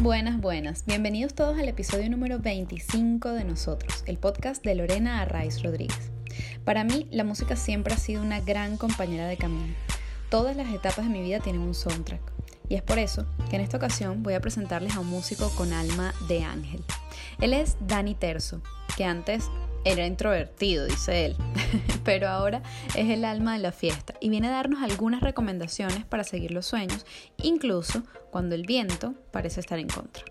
Buenas, buenas. Bienvenidos todos al episodio número 25 de Nosotros, el podcast de Lorena Arraiz Rodríguez. Para mí, la música siempre ha sido una gran compañera de camino. Todas las etapas de mi vida tienen un soundtrack. Y es por eso que en esta ocasión voy a presentarles a un músico con alma de ángel. Él es Dani Terzo, que antes era introvertido, dice él, pero ahora es el alma de la fiesta y viene a darnos algunas recomendaciones para seguir los sueños, incluso cuando el viento parece estar en contra.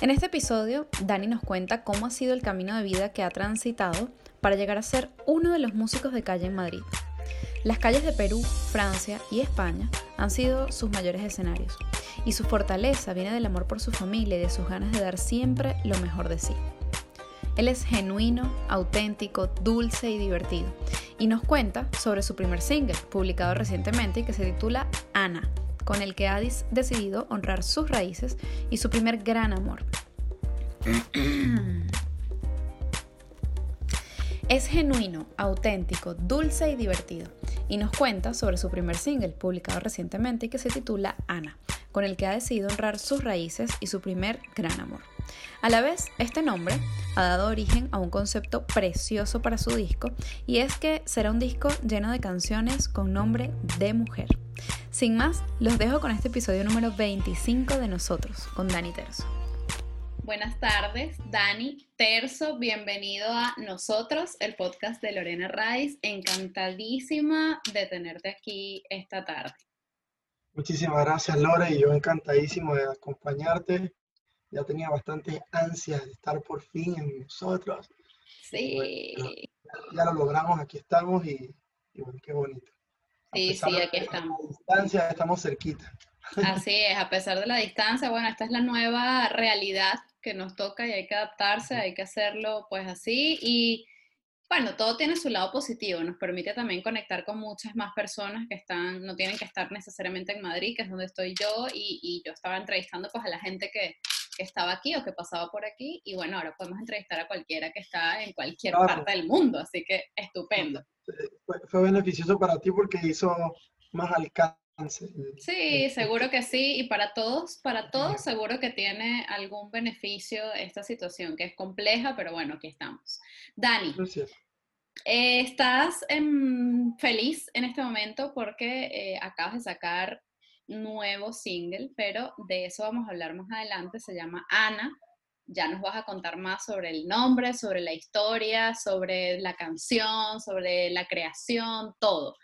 En este episodio, Dani nos cuenta cómo ha sido el camino de vida que ha transitado para llegar a ser uno de los músicos de calle en Madrid. Las calles de Perú, Francia y España han sido sus mayores escenarios, y su fortaleza viene del amor por su familia y de sus ganas de dar siempre lo mejor de sí. Él es genuino, auténtico, dulce y divertido. Y nos cuenta sobre su primer single, publicado recientemente y que se titula Ana, con el que ha decidido honrar sus raíces y su primer gran amor. Es genuino, auténtico, dulce y divertido. Y nos cuenta sobre su primer single, publicado recientemente y que se titula Ana, con el que ha decidido honrar sus raíces y su primer gran amor. A la vez, este nombre ha dado origen a un concepto precioso para su disco y es que será un disco lleno de canciones con nombre de mujer. Sin más, los dejo con este episodio número 25 de Nosotros, con Dani Terzo. Buenas tardes, Dani Terzo, bienvenido a Nosotros, el podcast de Lorena Rice. Encantadísima de tenerte aquí esta tarde. Muchísimas gracias, Lore, y yo encantadísimo de acompañarte ya tenía bastante ansia de estar por fin en nosotros. Sí. ya, lo logramos, aquí estamos y, bueno, qué bonito. Sí, sí, aquí estamos. A distancia estamos cerquita. Así es, a pesar de la distancia, bueno, esta es la nueva realidad que nos toca y hay que adaptarse, hay que hacerlo pues así y bueno, todo tiene su lado positivo, nos permite también conectar con muchas más personas que están, no tienen que estar necesariamente en Madrid, que es donde estoy yo, y, y yo estaba entrevistando pues a la gente que, que estaba aquí o que pasaba por aquí y bueno, ahora podemos entrevistar a cualquiera que está en cualquier parte del mundo, así que estupendo. Fue, beneficioso para ti porque hizo más alcance. Sí, seguro que sí, y para todos, para todos seguro que tiene algún beneficio esta situación que es compleja, pero bueno, aquí estamos. Dani, eh, estás feliz en este momento porque eh, acabas de sacar nuevo single, pero de eso vamos a hablar más adelante. Se llama Ana. Ya nos vas a contar más sobre el nombre, sobre la historia, sobre la canción, sobre la creación, todo.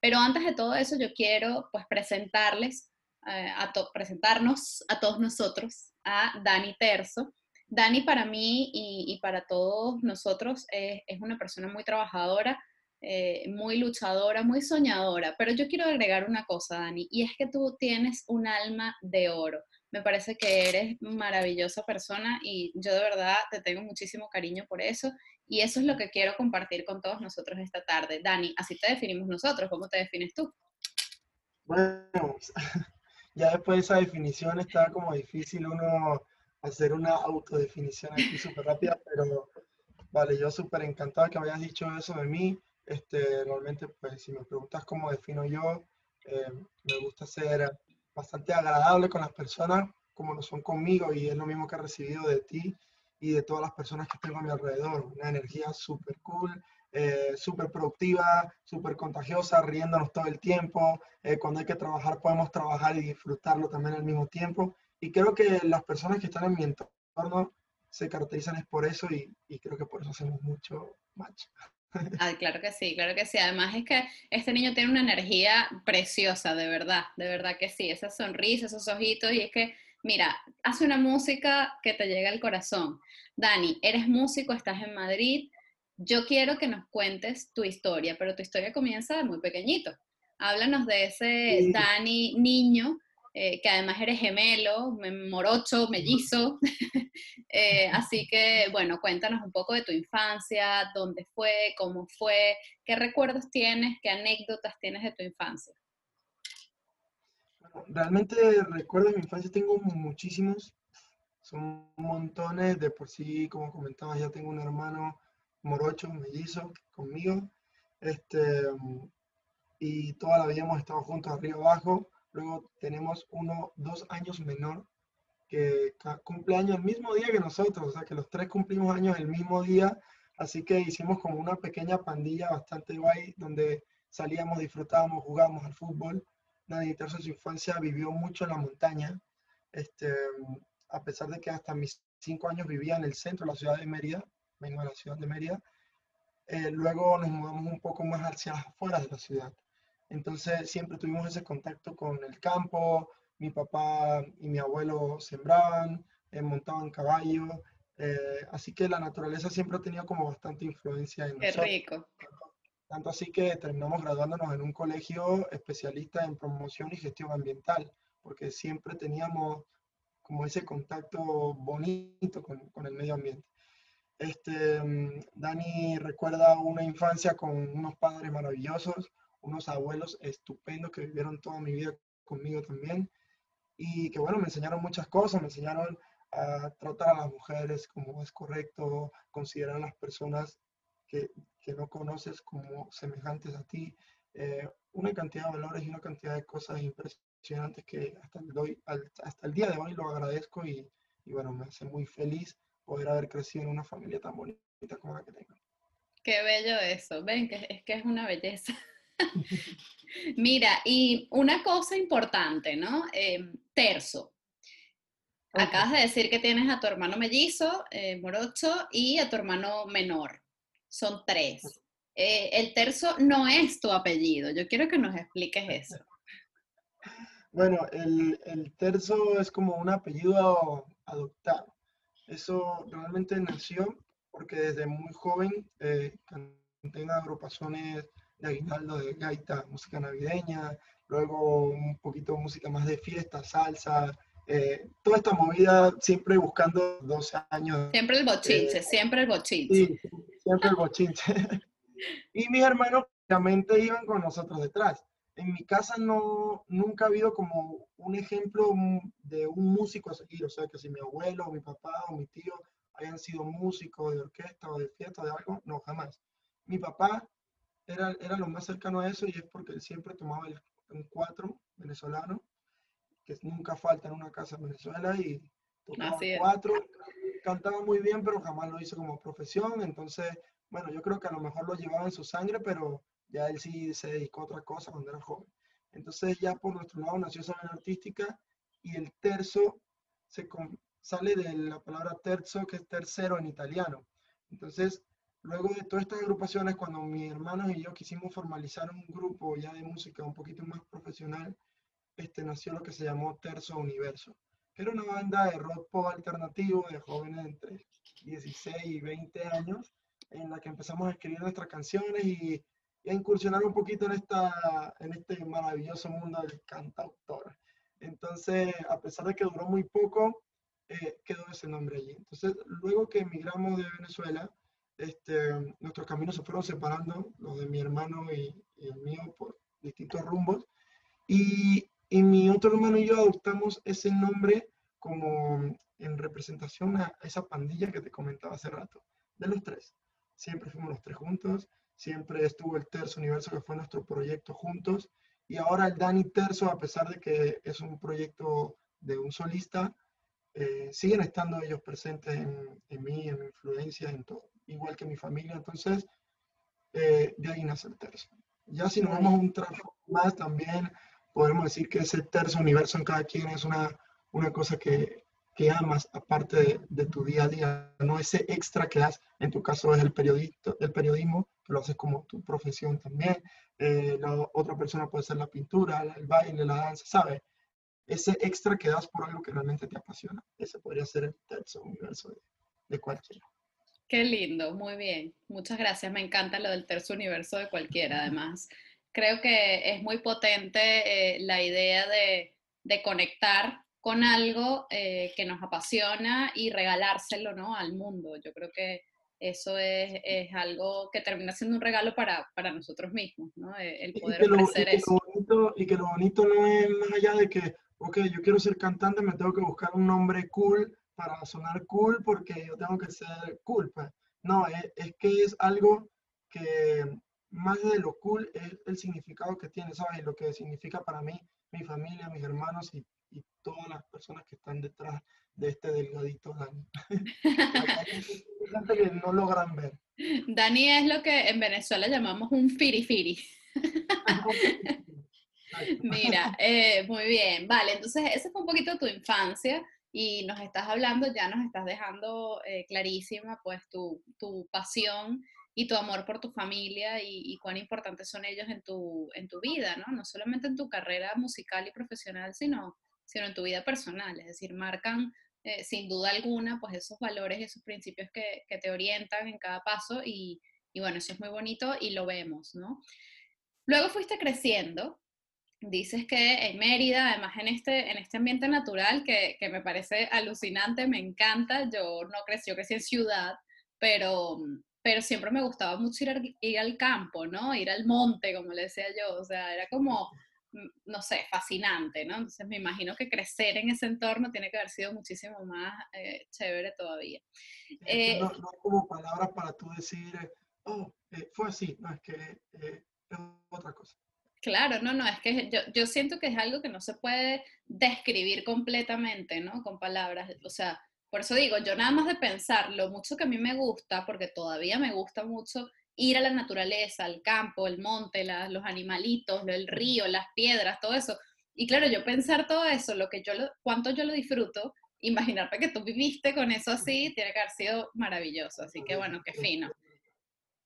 Pero antes de todo eso, yo quiero pues presentarles, eh, a presentarnos a todos nosotros, a Dani Terzo. Dani para mí y, para todos nosotros es una persona muy trabajadora, eh, muy luchadora, muy soñadora, pero yo quiero agregar una cosa, Dani, y es que tú tienes un alma de oro. Me parece que eres maravillosa persona y yo de verdad te tengo muchísimo cariño por eso y eso es lo que quiero compartir con todos nosotros esta tarde. Dani, así te definimos nosotros, ¿cómo te defines tú? Bueno, ya después de esa definición está como difícil uno hacer una autodefinición aquí súper rápida, pero vale, yo súper encantado que me hayas dicho eso de mí. Este, realmente, pues si me preguntas cómo defino yo, eh, me gusta ser bastante agradable con las personas como lo son conmigo y es lo mismo que he recibido de ti y de todas las personas que tengo a mi alrededor. Una energía súper cool, eh, súper productiva, súper contagiosa, riéndonos todo el tiempo. Eh, cuando hay que trabajar podemos trabajar y disfrutarlo también al mismo tiempo. Y creo que las personas que están en mi entorno se caracterizan es por eso y, y creo que por eso hacemos mucho match. Ah, claro que sí, claro que sí. Además es que este niño tiene una energía preciosa, de verdad, de verdad que sí. Esa sonrisa, esos ojitos, y es que, mira, hace una música que te llega al corazón. Dani, eres músico, estás en Madrid. Yo quiero que nos cuentes tu historia, pero tu historia comienza muy pequeñito. Háblanos de ese Dani niño eh, que además eres gemelo, morocho, mellizo. Eh, así que, bueno, cuéntanos un poco de tu infancia, dónde fue, cómo fue, qué recuerdos tienes, qué anécdotas tienes de tu infancia. realmente recuerdos de mi infancia tengo muchísimos, son montones, de por sí, como comentabas, ya tengo un hermano morocho, mellizo, conmigo, este, y toda la vida hemos estado juntos arriba abajo, Luego tenemos uno dos años menor que cumple años el mismo día que nosotros, o sea que los tres cumplimos años el mismo día, así que hicimos como una pequeña pandilla bastante guay donde salíamos, disfrutábamos, jugábamos al fútbol. En su infancia vivió mucho en la montaña, este, a pesar de que hasta mis cinco años vivía en el centro de la ciudad de Mérida, vengo de la ciudad de Mérida, eh, luego nos mudamos un poco más hacia afuera de la ciudad. Entonces siempre tuvimos ese contacto con el campo, mi papá y mi abuelo sembraban, eh, montaban caballo, eh, así que la naturaleza siempre ha tenido como bastante influencia en Qué rico. Tanto así que terminamos graduándonos en un colegio especialista en promoción y gestión ambiental, porque siempre teníamos como ese contacto bonito con, con el medio ambiente. Este, mm, Dani recuerda una infancia con unos padres maravillosos, unos abuelos estupendos que vivieron toda mi vida conmigo también y que bueno, me enseñaron muchas cosas, me enseñaron a tratar a las mujeres como es correcto, considerar a las personas que, que no conoces como semejantes a ti, eh, una cantidad de valores y una cantidad de cosas impresionantes que hasta el, doy, hasta el día de hoy lo agradezco y, y bueno, me hace muy feliz poder haber crecido en una familia tan bonita como la que tengo. Qué bello eso, ven, que es que es una belleza. Mira, y una cosa importante, ¿no? Eh, terzo. Acabas de decir que tienes a tu hermano mellizo, eh, morocho, y a tu hermano menor. Son tres. Eh, el terzo no es tu apellido. Yo quiero que nos expliques eso. Bueno, el, el terzo es como un apellido adoptado. Eso realmente nació porque desde muy joven eh, canté en agrupaciones de aguinaldo, de gaita, música navideña, luego un poquito música más de fiesta, salsa, eh, toda esta movida siempre buscando 12 años. Siempre el bochinche, eh, siempre el bochinche. Sí, siempre el bochinche. y mis hermanos obviamente iban con nosotros detrás en mi casa no, nunca ha habido como un ejemplo de un músico a seguir, o sea, que si mi abuelo, o mi papá o mi tío hayan sido músicos de orquesta o de fiesta o de algo, no, jamás. Mi papá era, era lo más cercano a eso y es porque él siempre tomaba el, un cuatro venezolano, que nunca falta en una casa en Venezuela y tocaba cuatro, cantaba muy bien, pero jamás lo hizo como profesión, entonces, bueno, yo creo que a lo mejor lo llevaba en su sangre, pero ya él sí se dedicó a otra cosa cuando era joven. Entonces ya por nuestro lado nació esa vena artística y el terzo se sale de la palabra terzo, que es tercero en italiano. Entonces, luego de todas estas agrupaciones, cuando mi hermano y yo quisimos formalizar un grupo ya de música un poquito más profesional, este, nació lo que se llamó Terzo Universo, que era una banda de rock pop alternativo de jóvenes entre 16 y 20 años, en la que empezamos a escribir nuestras canciones y y a incursionar un poquito en, esta, en este maravilloso mundo del cantautor. Entonces, a pesar de que duró muy poco, eh, quedó ese nombre allí. Entonces, luego que emigramos de Venezuela, este, nuestros caminos se fueron separando, los de mi hermano y, el mío, por distintos rumbos. Y, y, mi otro hermano y yo adoptamos ese nombre como en representación a esa pandilla que te comentaba hace rato, de los tres. Siempre fuimos los tres juntos, siempre estuvo el Terzo Universo, que fue nuestro proyecto juntos, y ahora el Dani Terzo, a pesar de que es un proyecto de un solista, eh, siguen estando ellos presentes en, en, mí, en mi influencia, en todo, igual que mi familia, entonces eh, de ahí nace el Terzo. Ya si nos vamos a un trabajo más, también podemos decir que ese Terzo Universo en cada quien es una, una cosa que que amas aparte de, tu día a día, no ese extra que das, en tu caso es el, periodista, el periodismo, que lo haces como tu profesión también, eh, la otra persona puede ser la pintura, el baile, la danza, ¿sabes? Ese extra que das por algo que realmente te apasiona, ese podría ser el tercer universo de, de cualquiera. Qué lindo, muy bien. Muchas gracias. Me encanta lo del tercer universo de cualquiera. Además, creo que es muy potente eh, la idea de, de conectar con algo eh, que nos apasiona y regalárselo ¿no? al mundo. Yo creo que eso es, es algo que termina siendo un regalo para, para nosotros mismos, ¿no? Eh, el poder y ofrecer eso. bonito, y que lo bonito no es más allá de que, ok, yo quiero ser cantante, me tengo que buscar un nombre cool para sonar cool porque yo tengo que ser cool. Pues. No, es, es que es algo que más de lo cool es el significado que tiene, ¿sabes? Y lo que significa para mí, mi familia, mis hermanos y, y todas las personas que están detrás de este delgadito Dani. Que no logran ver. Dani es lo que en Venezuela llamamos un firifiri. Mira, eh, muy bien, vale, entonces esa fue un poquito tu infancia y nos estás hablando, ya nos estás dejando eh, clarísima pues tu, tu, pasión y tu amor por tu familia y, cuán importantes son ellos en tu, en tu vida, ¿no? No solamente en tu carrera musical y profesional, sino, sino en tu vida personal, es decir, marcan eh, sin duda alguna pues esos valores, esos principios que, que te orientan en cada paso y, y bueno, eso es muy bonito y lo vemos, ¿no? Luego fuiste creciendo dices que en Mérida, además en este, en este ambiente natural que, que, me parece alucinante, me encanta, yo no crecí, yo crecí en ciudad, pero, pero siempre me gustaba mucho ir, ir al campo, ¿no? Ir al monte, como le decía yo, o sea, era como, mm, no sé, fascinante, ¿no? Entonces me imagino que crecer en ese entorno tiene que haber sido muchísimo más eh, chévere todavía. Eh, no, no, como palabras para tú decir, oh, eh, fue así, no, es que es otra cosa. Claro, no, no, es que yo, yo, siento que es algo que no se puede describir completamente, ¿no? Con palabras. O sea, por eso digo, yo nada más de pensar lo mucho que a mí me gusta, porque todavía me gusta mucho ir a la naturaleza, al campo, el monte, los animalitos, el río, las piedras, todo eso. Y claro, yo pensar todo eso, lo que yo lo, cuánto yo lo disfruto, imaginarte que tú viviste con eso así, tiene que haber sido maravilloso. Así que bueno, qué fino.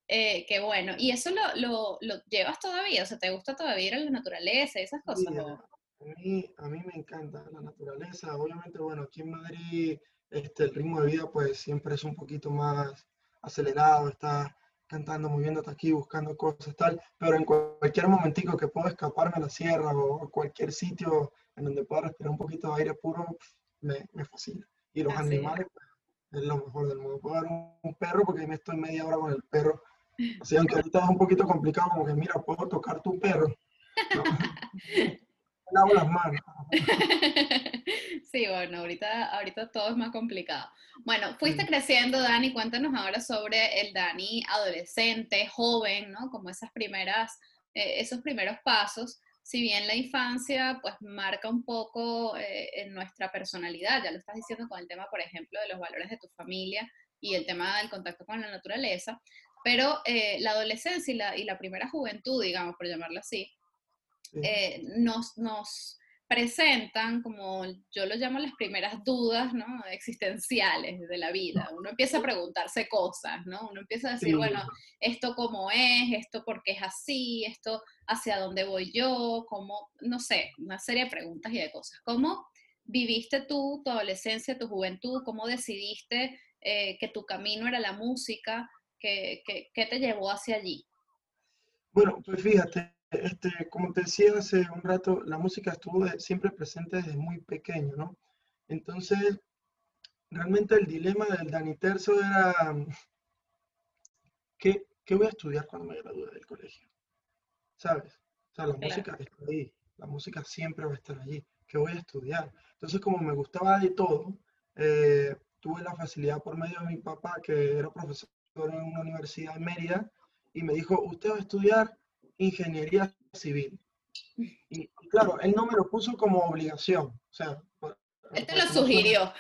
Eh, qué bueno. ¿Y eso lo, lo, lo, llevas todavía? O sea, ¿te gusta todavía ir a la naturaleza y esas cosas? a, mí, a mí me encanta la naturaleza. Obviamente, bueno, aquí en Madrid este, el ritmo de vida pues siempre es un poquito más acelerado, está cantando, moviéndote aquí, buscando cosas, tal, pero en cualquier momentico que puedo escaparme a la sierra o cualquier sitio en donde pueda respirar un poquito de aire puro, me, me fascina. Y los animales pues, es lo mejor del mundo. Puedo dar un, un perro porque ahí me estoy media hora con el perro Así, aunque ahorita es un poquito complicado, como que mira, puedo tocar tu perro. No. Lavo las manos. Sí, bueno, ahorita, ahorita todo es más complicado. Bueno, fuiste creciendo, Dani, cuéntanos ahora sobre el Dani adolescente, joven, ¿no? Como esas primeras, eh, esos primeros pasos. Si bien la infancia, pues marca un poco eh, en nuestra personalidad, ya lo estás diciendo con el tema, por ejemplo, de los valores de tu familia y el tema del contacto con la naturaleza, pero eh, la adolescencia y la, primera juventud, digamos, por llamarlo así, eh, nos, nos presentan, como yo lo llamo las primeras dudas ¿no? existenciales de la vida. Uno empieza a preguntarse cosas, ¿no? Uno empieza a decir, bueno, esto cómo es, esto por qué es así, esto hacia dónde voy yo, cómo, no sé, una serie de preguntas y de cosas. ¿Cómo viviste tú tu adolescencia, tu juventud? ¿Cómo decidiste eh, que tu camino era la música? ¿Qué, te llevó hacia allí? Bueno, pues fíjate, este, como te decía hace un rato, la música estuvo siempre presente desde muy pequeño, ¿no? Entonces, realmente el dilema del Dani Terzo era, ¿qué, ¿qué, voy a estudiar cuando me gradúe del colegio? ¿Sabes? O sea, la música está ahí, la música siempre va a estar allí. ¿Qué voy a estudiar? Entonces, como me gustaba de todo, eh, tuve la facilidad por medio de mi papá, que era profesor en una universidad en Mérida y me dijo, usted va a estudiar ingeniería civil. Y claro, él no me lo puso como obligación. O sea, él te lo sugirió.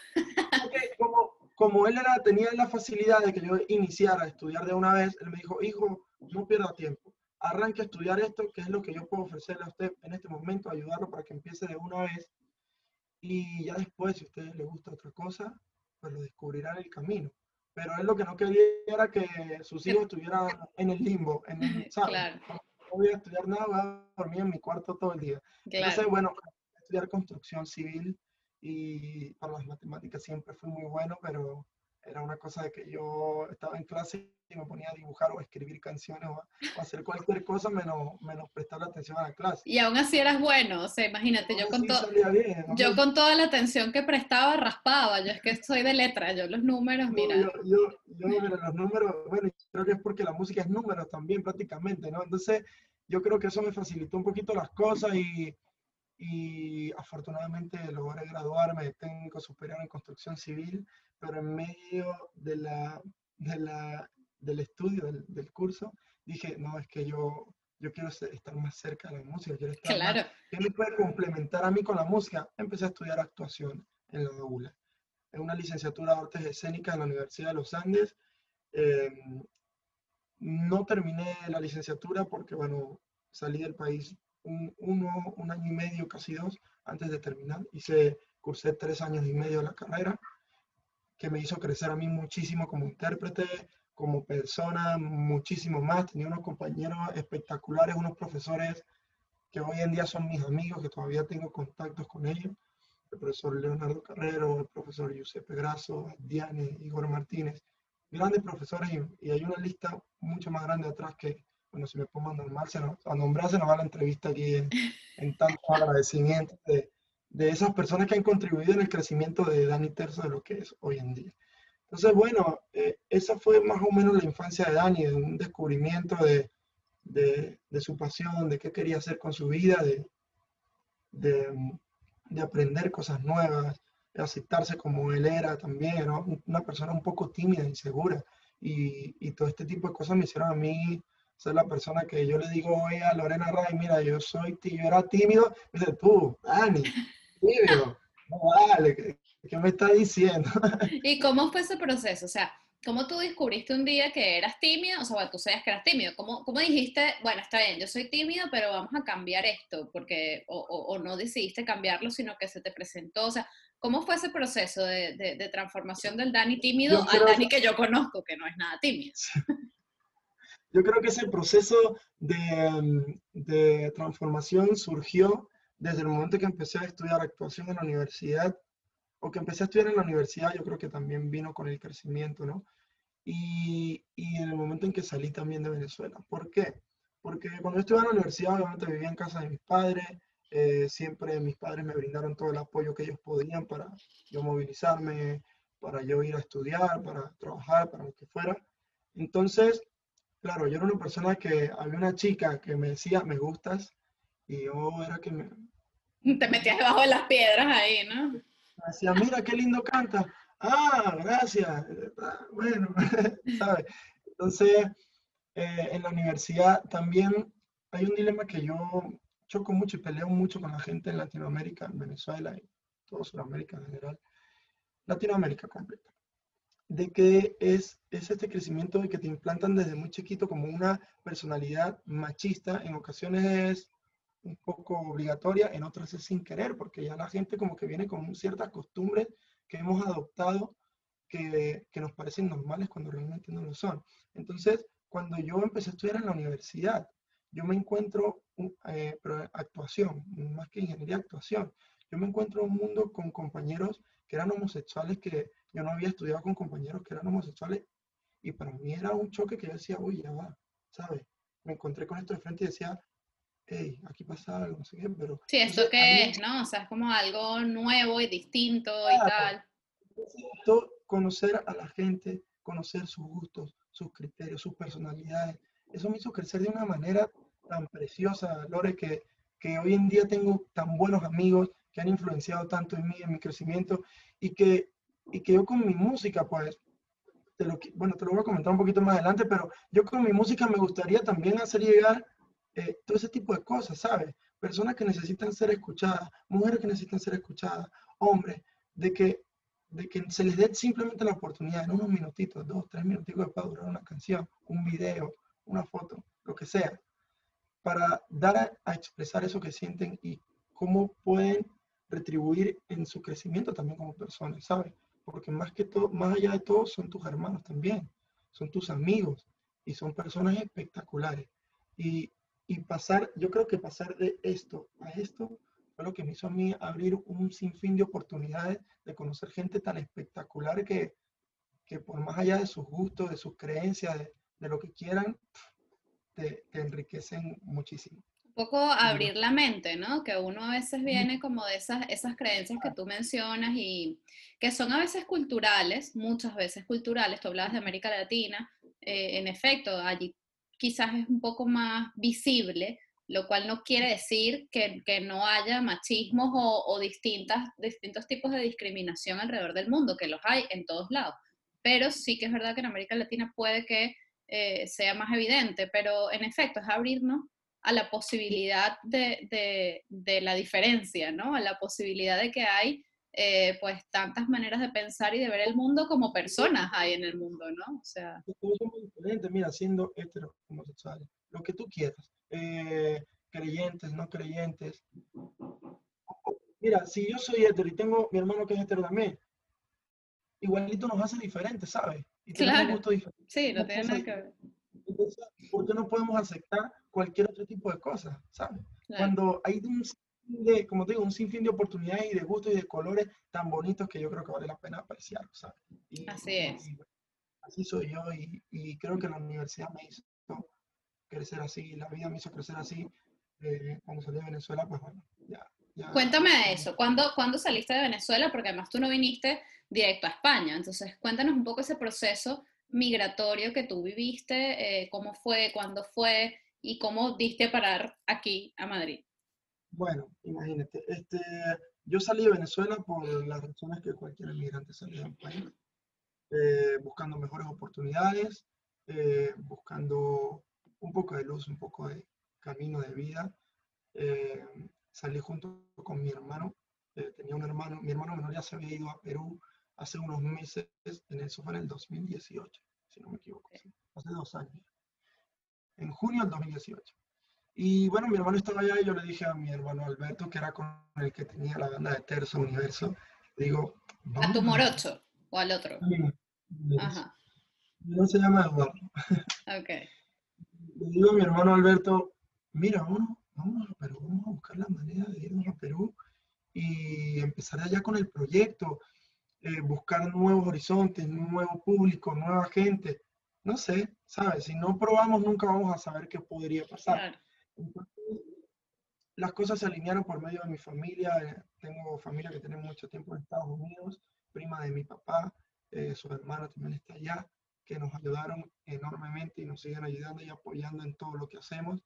Como, como él era, tenía la facilidad de que yo iniciara a estudiar de una vez, él me dijo, hijo, no pierda tiempo. Arranque a estudiar esto, que es lo que yo puedo ofrecerle a usted en este momento, ayudarlo para que empiece de una vez. Y ya después, si a usted le gusta otra cosa, pues lo descubrirá en el camino pero él lo que no quería era que sus hijos estuvieran en el limbo, en ¿sabes? No voy a estudiar nada, voy a dormir en mi cuarto todo el día. Entonces, bueno, estudiar construcción civil y para las matemáticas siempre fue muy bueno, pero era una cosa de que yo estaba en clase y me ponía a dibujar o a escribir canciones o, hacer cualquier cosa menos, menos prestar atención a la clase. Y aún así eras bueno, o sea, imagínate, yo, con, yo con toda la atención que prestaba raspaba, yo es que soy de letra, yo los números, mira. Yo, yo, yo mira, los números, bueno, creo que es porque la música es números también prácticamente, ¿no? Entonces, yo creo que eso me facilitó un poquito las cosas y, y afortunadamente logré graduarme de técnico superior en construcción civil pero en medio de la, de la, del estudio, del, del, curso, dije, no, es que yo, yo quiero estar más cerca de la música, quiero estar claro. ¿qué me puede complementar a mí con la música? Empecé a estudiar actuación en la ULA. Es una licenciatura de artes escénicas en la Universidad de los Andes. Em, no terminé la licenciatura porque, bueno, salí del país un, uno, un año y medio, casi dos, antes de terminar. Hice, cursé tres años y medio de la carrera, que me hizo crecer a mí muchísimo como intérprete, como persona, muchísimo más. Tenía unos compañeros espectaculares, unos profesores que hoy en día son mis amigos, que todavía tengo contactos con ellos. El profesor Leonardo Carrero, el profesor Giuseppe Grasso, Diane, Igor Martínez. Grandes profesores y, hay una lista mucho más grande atrás que, bueno, si me pongo a, nombrarse, a nombrarse nos va la entrevista aquí en, en tantos agradecimientos de, de esas personas que han contribuido en el crecimiento de Dani Terzo de lo que es hoy en día. Entonces, bueno, eh, esa fue más o menos la infancia de Dani, de un descubrimiento de, de, de, su pasión, de qué quería hacer con su vida, de, de, aprender cosas nuevas, de aceptarse como él era también, ¿no? una persona un poco tímida, insegura, y, y, todo este tipo de cosas me hicieron a mí ser la persona que yo le digo hoy a Lorena Ray, mira, yo soy, yo era tímido, me dice, tú, Dani, tímido, no vale, ¿Qué me está diciendo? ¿Y cómo fue ese proceso? O sea, ¿cómo tú descubriste un día que eras tímido? O sea, bueno, tú sabías que eras tímido. ¿Cómo, ¿Cómo, dijiste, bueno, está bien, yo soy tímido, pero vamos a cambiar esto? Porque, o, o, no decidiste cambiarlo, sino que se te presentó. O sea, ¿cómo fue ese proceso de, de, transformación del Dani tímido al Dani que yo conozco, que no es nada tímido? Yo creo que ese proceso de, de transformación surgió desde el momento que empecé a estudiar actuación en la universidad o que empecé a estudiar en la universidad, yo creo que también vino con el crecimiento, ¿no? Y, y, en el momento en que salí también de Venezuela. ¿Por qué? Porque cuando yo estuve en la universidad, obviamente vivía en casa de mis padres, eh, siempre mis padres me brindaron todo el apoyo que ellos podían para yo movilizarme, para yo ir a estudiar, para trabajar, para lo que fuera. Entonces, claro, yo era una persona que había una chica que me decía, me gustas, y yo era que me... Te metías debajo de las piedras ahí, ¿no? decía, mira qué lindo canta. Ah, gracias. Ah, bueno, ¿sabes? Entonces, eh, en la universidad también hay un dilema que yo choco mucho y peleo mucho con la gente en Latinoamérica, en Venezuela y toda Sudamérica en general, Latinoamérica completa, de que es, es este crecimiento de que te implantan desde muy chiquito como una personalidad machista, en ocasiones es un poco obligatoria, en otras es sin querer, porque ya la gente como que viene con ciertas costumbres que hemos adoptado que, que nos parecen normales cuando realmente no lo son. Entonces, cuando yo empecé a estudiar en la universidad, yo me encuentro, eh, actuación, más que ingeniería, actuación, yo me encuentro en un mundo con compañeros que eran homosexuales, que yo no había estudiado con compañeros que eran homosexuales, y para mí era un choque que yo decía, uy, ya va, ¿sabes? Me encontré con esto de frente y decía, hey, aquí pasa algo, no sé qué, pero... Sí, ¿esto qué es, no? O sea, es como algo nuevo y distinto y tal. conocer a la gente, conocer sus gustos, sus criterios, sus personalidades, eso me hizo crecer de una manera tan preciosa, Lore, que, que hoy en día tengo tan buenos amigos que han influenciado tanto en mí, en mi crecimiento, y que, y que yo con mi música, pues, te lo, bueno, te lo voy a comentar un poquito más adelante, pero yo con mi música me gustaría también hacer llegar eh, todo ese tipo de cosas, ¿sabes? Personas que necesitan ser escuchadas, mujeres que necesitan ser escuchadas, hombres, de que, de que se les dé simplemente la oportunidad en unos minutitos, dos, tres minutitos para durar una canción, un video, una foto, lo que sea, para dar a, a expresar eso que sienten y cómo pueden retribuir en su crecimiento también como personas, ¿sabes? Porque más que todo, más allá de todo, son tus hermanos también, son tus amigos y son personas espectaculares. Y y pasar, yo creo que pasar de esto a esto fue lo que me hizo a mí abrir un sinfín de oportunidades de conocer gente tan espectacular que, que por más allá de sus gustos, de sus creencias, de, lo que quieran, te, te, enriquecen muchísimo. Poco abrir la mente, ¿no? Que uno a veces viene como de esas, esas creencias que tú mencionas y que son a veces culturales, muchas veces culturales, tú hablabas de América Latina, eh, en efecto, allí quizás es un poco más visible, lo cual no quiere decir que, que no haya machismos o, o, distintas, distintos tipos de discriminación alrededor del mundo, que los hay en todos lados. Pero sí que es verdad que en América Latina puede que eh, sea más evidente, pero en efecto es abrirnos a la posibilidad de, de, la diferencia, ¿no? A la posibilidad de que hay eh, pues tantas maneras de pensar y de ver el mundo como personas hay en el mundo, ¿no? O sea... Todos somos diferentes, mira, siendo hetero, lo que tú quieras, eh, creyentes, no creyentes. Mira, si yo soy hetero y tengo mi hermano que es hetero también, igualito nos hace diferentes, ¿sabes? Y claro. Gusto diferente. Sí, no tiene nada que ver. Entonces, ¿por qué no podemos aceptar cualquier otro tipo de cosas, ¿sabes? Cuando hay un de, como te digo, un sinfín de oportunidades y de gustos y de colores tan bonitos que yo creo que vale la pena apreciar, ¿sabes? así es. así soy yo y, y, creo que la universidad me hizo crecer así, la vida me hizo crecer así. Eh, cuando salí de Venezuela, pues bueno, ya. ya Cuéntame de eso. ¿Cuándo, ¿Cuándo saliste de Venezuela? Porque además tú no viniste directo a España. Entonces, cuéntanos un poco ese proceso migratorio que tú viviste, eh, cómo fue, cuándo fue y cómo diste parar aquí a Madrid. Bueno, imagínate, este, yo salí de Venezuela por las razones que cualquier inmigrante sale del país, eh, buscando mejores oportunidades, eh, buscando un poco de luz, un poco de camino de vida. Eh, salí junto con mi hermano, tenía un hermano, mi hermano menor ya se había ido a Perú hace unos meses, en eso fue en el 2018, si no me equivoco, hace dos años, en junio del 2018. Y bueno, mi hermano estaba allá y yo le dije a mi hermano Alberto, que era con el que tenía la banda de Terzo Universo, digo... ¿A tu morocho o al otro? Ajá. No se llama Eduardo. Ok. Le digo a mi hermano Alberto, mira, vamos, vamos a Perú, vamos a buscar la manera de irnos a Perú y empezar allá con el proyecto, eh, buscar nuevos horizontes, nuevo público, nueva gente. No sé, ¿sabes? Si no probamos nunca vamos a saber qué podría pasar. Claro las cosas se alinearon por medio de mi familia. Eh, tengo familia que tiene mucho tiempo en Estados Unidos, prima de mi papá, eh, su hermano también está allá, que nos ayudaron enormemente y nos siguen ayudando y apoyando en todo lo que hacemos.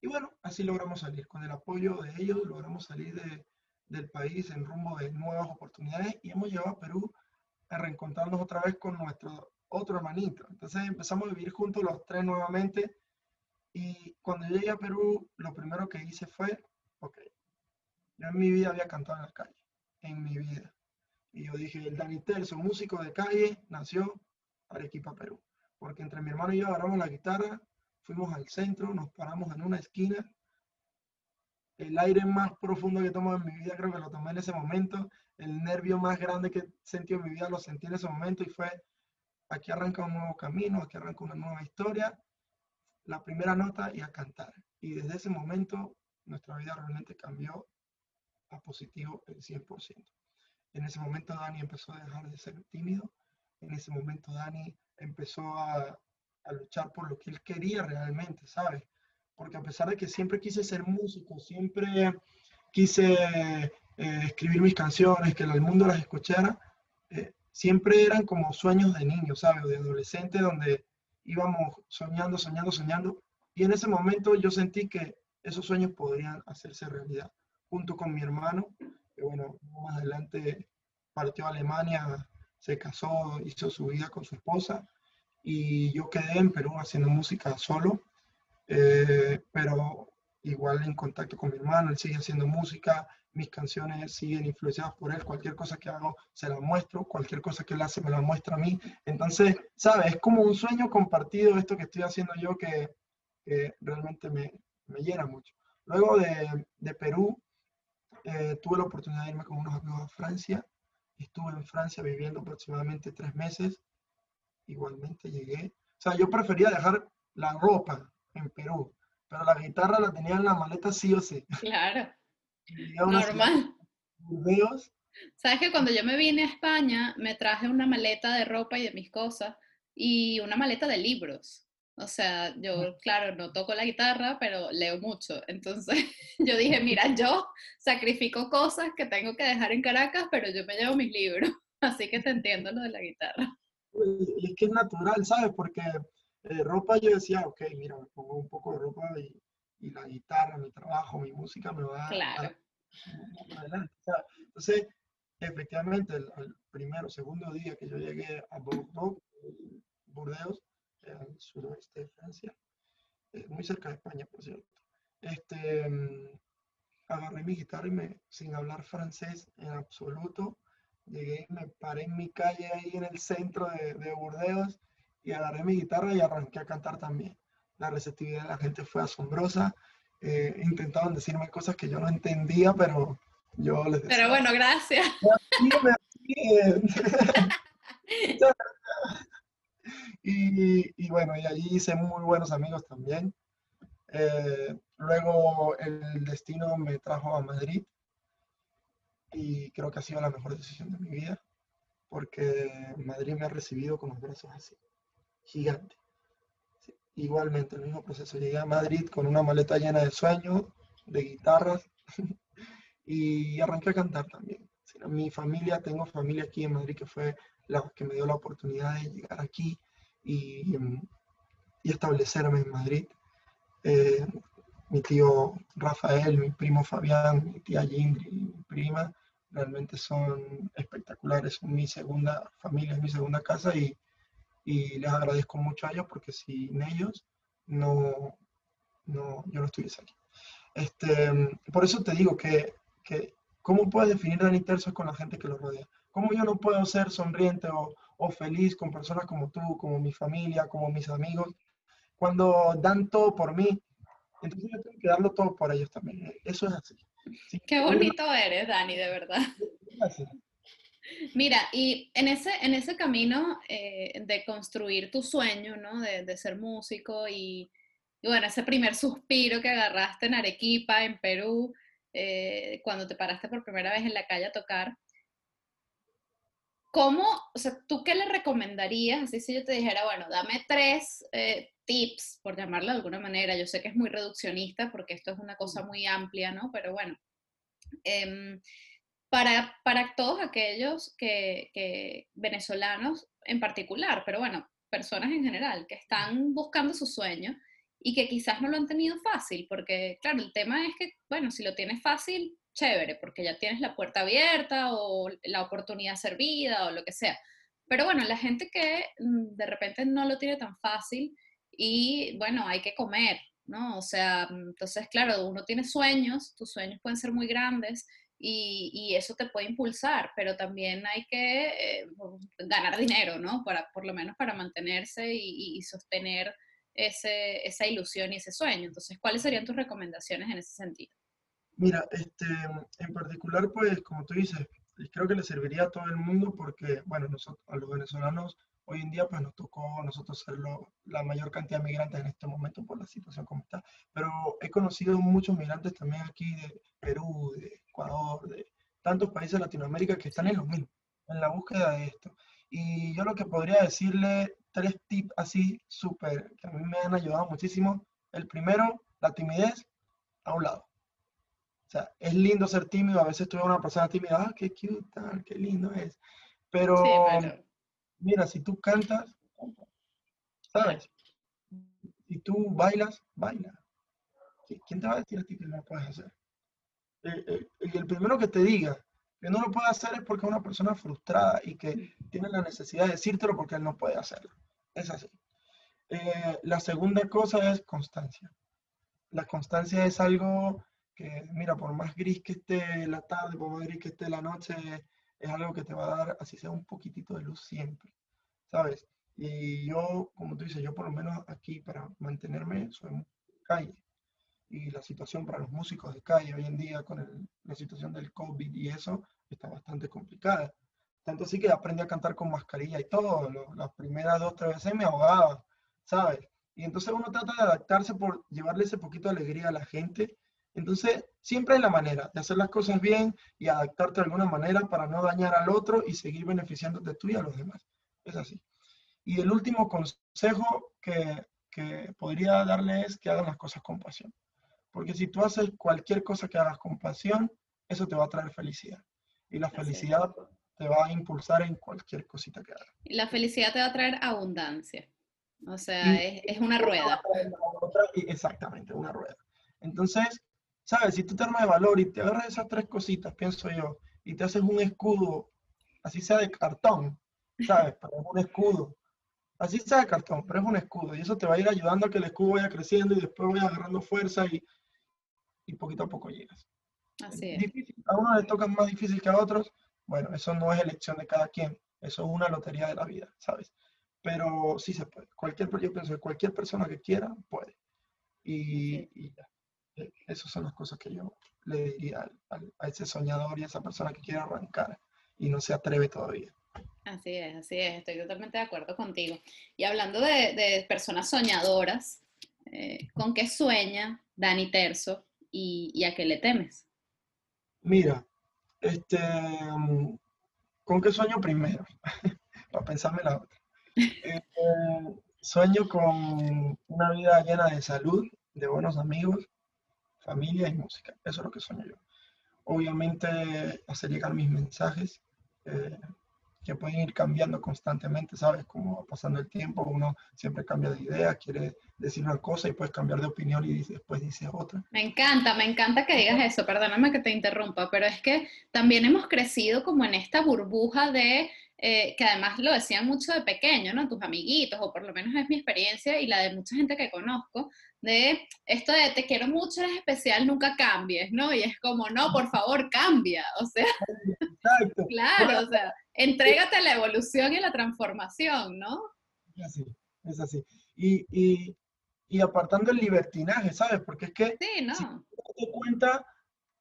Y bueno, así logramos salir. Con el apoyo de ellos logramos salir de, del país en rumbo de nuevas oportunidades y hemos llegado a Perú a reencontrarnos otra vez con nuestro otro hermanito. Entonces empezamos a vivir juntos los tres nuevamente y cuando llegué a Perú, lo primero que hice fue, ok, yo en mi vida había cantado en la calle, en mi vida. Y yo dije, el Dani Terzo, músico de calle, nació Arequipa, Perú. Porque entre mi hermano y yo agarramos la guitarra, fuimos al centro, nos paramos en una esquina. El aire más profundo que tomo en mi vida creo que lo tomé en ese momento. El nervio más grande que sentí en mi vida lo sentí en ese momento y fue, aquí arranca un nuevo camino, aquí arranca una nueva historia la primera nota y a cantar. Y desde ese momento nuestra vida realmente cambió a positivo el 100%. En ese momento Dani empezó a dejar de ser tímido. En ese momento Dani empezó a, a luchar por lo que él quería realmente, ¿sabes? Porque a pesar de que siempre quise ser músico, siempre quise eh, escribir mis canciones, que el mundo las escuchara, eh, siempre eran como sueños de niño, ¿sabes? De adolescente, donde íbamos soñando, soñando, soñando. Y en ese momento yo sentí que esos sueños podrían hacerse realidad. Junto con mi hermano, que bueno, más adelante partió a Alemania, se casó, hizo su vida con su esposa. Y yo quedé en Perú haciendo música solo, eh, pero igual en contacto con mi hermano, él sigue haciendo música, mis canciones siguen influenciadas por él, cualquier cosa que hago se la muestro, cualquier cosa que él hace me la muestra a mí. Entonces, ¿sabes? Es como un sueño compartido esto que estoy haciendo yo que, realmente me, me, llena mucho. Luego de, de Perú, eh, tuve la oportunidad de irme con unos amigos a Francia. Estuve en Francia viviendo aproximadamente tres meses. Igualmente llegué. O sea, yo prefería dejar la ropa en Perú, pero la guitarra la tenía en la maleta sí o sí. Claro. Normal. Sabes que cuando yo me vine a España, me traje una maleta de ropa y de mis cosas y una maleta de libros. O sea, yo, claro, no toco la guitarra, pero leo mucho. Entonces, yo dije, mira, yo sacrifico cosas que tengo que dejar en Caracas, pero yo me llevo mis libros. Así que te entiendo lo de la guitarra. Y es que es natural, ¿sabes? Porque eh, ropa yo decía, ok, mira, me pongo un poco de ropa y y la guitarra, mi trabajo, mi música me va claro. a, adelante. entonces, efectivamente, el, primero, segundo día que yo llegué a Bordeaux, Burdeos, al Valenciennes, eh, muy cerca de España, por cierto. Este, mm, agarré mi guitarra y me, sin hablar francés en absoluto, llegué y me paré en mi calle ahí en el centro de, de Burdeos y agarré mi guitarra y arranqué a cantar también. La receptividad de la gente fue asombrosa. Eh, intentaban decirme cosas que yo no entendía, pero yo les decía. Pero bueno, gracias. y, y, bueno, y allí hice muy buenos amigos también. Eh, luego el destino me trajo a Madrid y creo que ha sido la mejor decisión de mi vida porque Madrid me ha recibido con los brazos así, gigante. igualmente, el mismo proceso. Llegué a Madrid con una maleta llena de sueños, de guitarras y arranqué a cantar también. Mi familia, tengo familia aquí en Madrid que fue la que me dio la oportunidad de llegar aquí y, y establecerme en Madrid. Eh, mi tío Rafael, mi primo Fabián, mi tía Yindri, mi prima, realmente son espectaculares, son mi segunda familia, es mi segunda casa y, y, les agradezco mucho a ellos porque sin ellos no, no yo no estuviese aquí. Este, por eso te digo que, que ¿cómo puedes definir Dani Terzo con la gente que lo rodea? ¿Cómo yo no puedo ser sonriente o, o feliz con personas como tú, como mi familia, como mis amigos, cuando dan todo por mí? Entonces yo tengo que darlo todo por ellos también. Eso es así. Qué bonito eres, Dani, de verdad. Mira, y en ese, en ese camino eh, de construir tu sueño, ¿no? De, de ser músico y, y, bueno, ese primer suspiro que agarraste en Arequipa, en Perú, eh, cuando te paraste por primera vez en la calle a tocar, ¿cómo, o sea, tú qué le recomendarías? Así si yo te dijera, bueno, dame tres eh, tips, por llamarlo de alguna manera. Yo sé que es muy reduccionista porque esto es una cosa muy amplia, ¿no? Pero bueno, em, para, para, todos aquellos que, que, venezolanos en particular, pero bueno, personas en general que están buscando su sueño y que quizás no lo han tenido fácil, porque claro, el tema es que, bueno, si lo tienes fácil, chévere, porque ya tienes la puerta abierta o la oportunidad servida o lo que sea. Pero bueno, la gente que mm, de repente no lo tiene tan fácil y bueno, hay que comer, ¿no? O sea, mm, entonces, claro, uno tiene sueños, tus sueños pueden ser muy grandes y, y eso te puede impulsar, pero también hay que eh, ganar dinero, ¿no? Para, por lo menos para mantenerse y, y sostener ese, esa ilusión y ese sueño. Entonces, ¿cuáles serían tus recomendaciones en ese sentido? Mira, este, en particular, pues, como tú dices, creo que le serviría a todo el mundo porque, bueno, nosotros, a los venezolanos, hoy en día, pues nos tocó nosotros ser la mayor cantidad de migrantes en este momento por la situación como está. Pero he conocido muchos migrantes también aquí de Perú, de Ecuador, de tantos países de Latinoamérica que están en lo mismo, en la búsqueda de esto. Y yo lo que podría decirle, tres tips así súper, que a mí me han ayudado muchísimo. El primero, la timidez a un lado sea, es lindo ser tímido, a veces tú una persona tímida, ah, qué cute, qué lindo es. Pero, mira, si tú cantas, ¿sabes? Si tú bailas, baila. ¿Quién te va a decir a ti que no lo puedes hacer? y el primero que te diga que no lo puede hacer es porque es una persona frustrada y que tiene la necesidad de decírtelo porque él no puede hacerlo. Es así. Eh, la segunda cosa es constancia. La constancia es algo que mira, por más gris que esté la tarde, por más gris que esté la noche, es algo que te va a dar, así sea un poquitito de luz siempre, ¿sabes? Y yo, como tú dices, yo por lo menos aquí para mantenerme soy calle. Y la situación para los músicos de calle hoy en día con la situación del COVID y eso está bastante complicada. Tanto así que aprendí a cantar con mascarilla y todo. las primeras dos, tres veces me ahogaba, ¿sabes? Y entonces uno trata de adaptarse por llevarle ese poquito de alegría a la gente entonces, siempre hay la manera de hacer las cosas bien y adaptarte de alguna manera para no dañar al otro y seguir beneficiándote tú y a los demás. Es así. Y el último consejo que, que podría darle es que hagan las cosas con pasión. Porque si tú haces cualquier cosa que hagas con pasión, eso te va a traer felicidad. Y la felicidad te va a impulsar en cualquier cosita que hagas. Y la felicidad te va a traer abundancia. O sea, es, es, una rueda. Exactamente, una rueda. Entonces, ¿Sabes? Si tú te armas de valor y te agarras esas tres cositas, pienso yo, y te haces un escudo, así sea de cartón, ¿sabes? Pero es un escudo así sea de cartón, pero es un escudo y eso te va a ir ayudando a que el escudo vaya creciendo y después vaya agarrando fuerza y, y poquito a poco llegas. Así es. Difícil, a uno le toca más difícil que a otros, bueno, eso no es elección de cada quien, eso es una lotería de la vida, ¿sabes? Pero sí se puede, cualquier, yo pienso que cualquier persona que quiera puede. Y, y ya. Eh, Esas son las cosas que yo le diría al- al- a ese soñador y a esa persona que quiere arrancar y no se atreve todavía. Así es, así es, estoy totalmente de acuerdo contigo. Y hablando de, de personas soñadoras, eh, ¿con qué sueña Dani Terzo y, y a qué le temes? Mira, este, mm, ¿con qué sueño primero? Para pensarme la otra. Eh, sueño con una vida llena de salud, de buenos amigos, familia y música. Eso es lo que sueño yo. Obviamente, hacer llegar mis mensajes, eh, que pueden ir cambiando constantemente, ¿sabes? Como pasando el tiempo, uno siempre cambia de idea, quiere decir una cosa y puedes cambiar de opinión y después dice otra. Me encanta, me encanta que digas eso, perdóname que te interrumpa, pero es que también hemos crecido como en esta burbuja de, eh, que además lo decían mucho de pequeño, ¿no? Tus amiguitos, o por lo menos es mi experiencia y la de mucha gente que conozco, de esto de te quiero mucho, eres especial, nunca cambies, ¿no? Y es como, no, por favor, cambia, o sea, Exacto. claro, o sea, entrégate a la evolución y a la transformación, ¿no? Es así, es así. Y, y, y apartando el libertinaje, ¿sabes? Porque es que Sí, ¿no? si tú te das cuenta,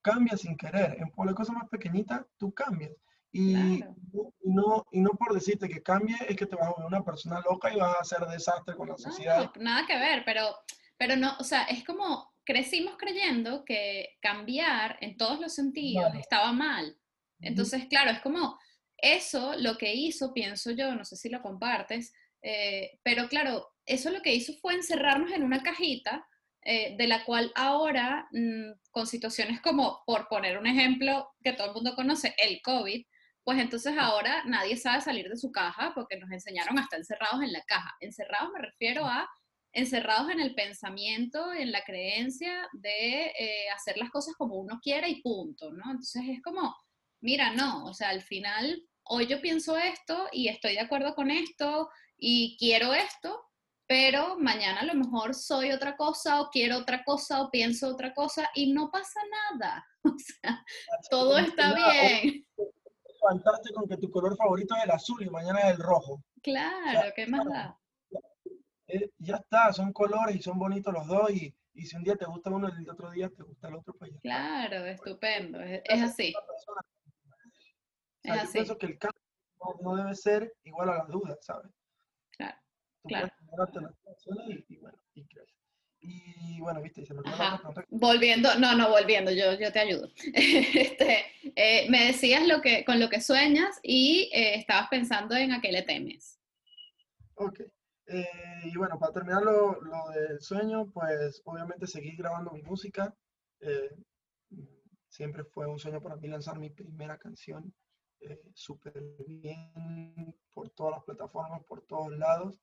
cambias sin querer. En por la cosa más pequeñita, tú cambias. Y, Claro. no- y, no, y no por decirte que cambie, es que te vas a volver una persona loca y vas a hacer desastre con la No, sociedad. no, nada que ver, pero, pero no, o sea, es como crecimos creyendo que cambiar en todos los sentidos estaba mal. Entonces, claro, es como eso lo que hizo, pienso yo, no sé si lo compartes, eh, pero claro, eso lo que hizo fue encerrarnos en una cajita eh, de la cual ahora, mm, con situaciones como, por poner un ejemplo que todo el mundo conoce, el COVID, pues entonces ahora nadie sabe salir de su caja porque nos enseñaron a estar encerrados en la caja. Encerrados me refiero a encerrados en el pensamiento, en la creencia de eh, hacer las cosas como uno quiera y punto, ¿no? Entonces es como, mira, no, o sea, al final, hoy yo pienso esto y estoy de acuerdo con esto y quiero esto, pero mañana a lo mejor soy otra cosa o quiero otra cosa o pienso otra cosa y no pasa nada. O sea, todo está bien. Levantaste con que tu color favorito es el azul y mañana es el rojo. Claro, ¿qué más da? Eh, ya está, son colores y son bonitos los dos. Y, y si un día te gusta uno y el otro día te gusta el otro, pues ya está. Claro, estupendo, es, es así. Es yo así. pienso que el cambio no, debe ser igual a las dudas, ¿sabes? Claro, Tú claro. y, y bueno, y creces. Y bueno, viste, se me la pregunta. Volviendo, no, no, volviendo, yo, yo te ayudo. Este, eh, me decías lo que, con lo que sueñas y eh, estabas pensando en a qué le temes. Ok. Eh, y bueno, para terminar lo, lo del sueño, pues obviamente seguir grabando mi música. Eh, siempre fue un sueño para mí lanzar mi primera canción eh, súper bien por todas las plataformas, por todos lados.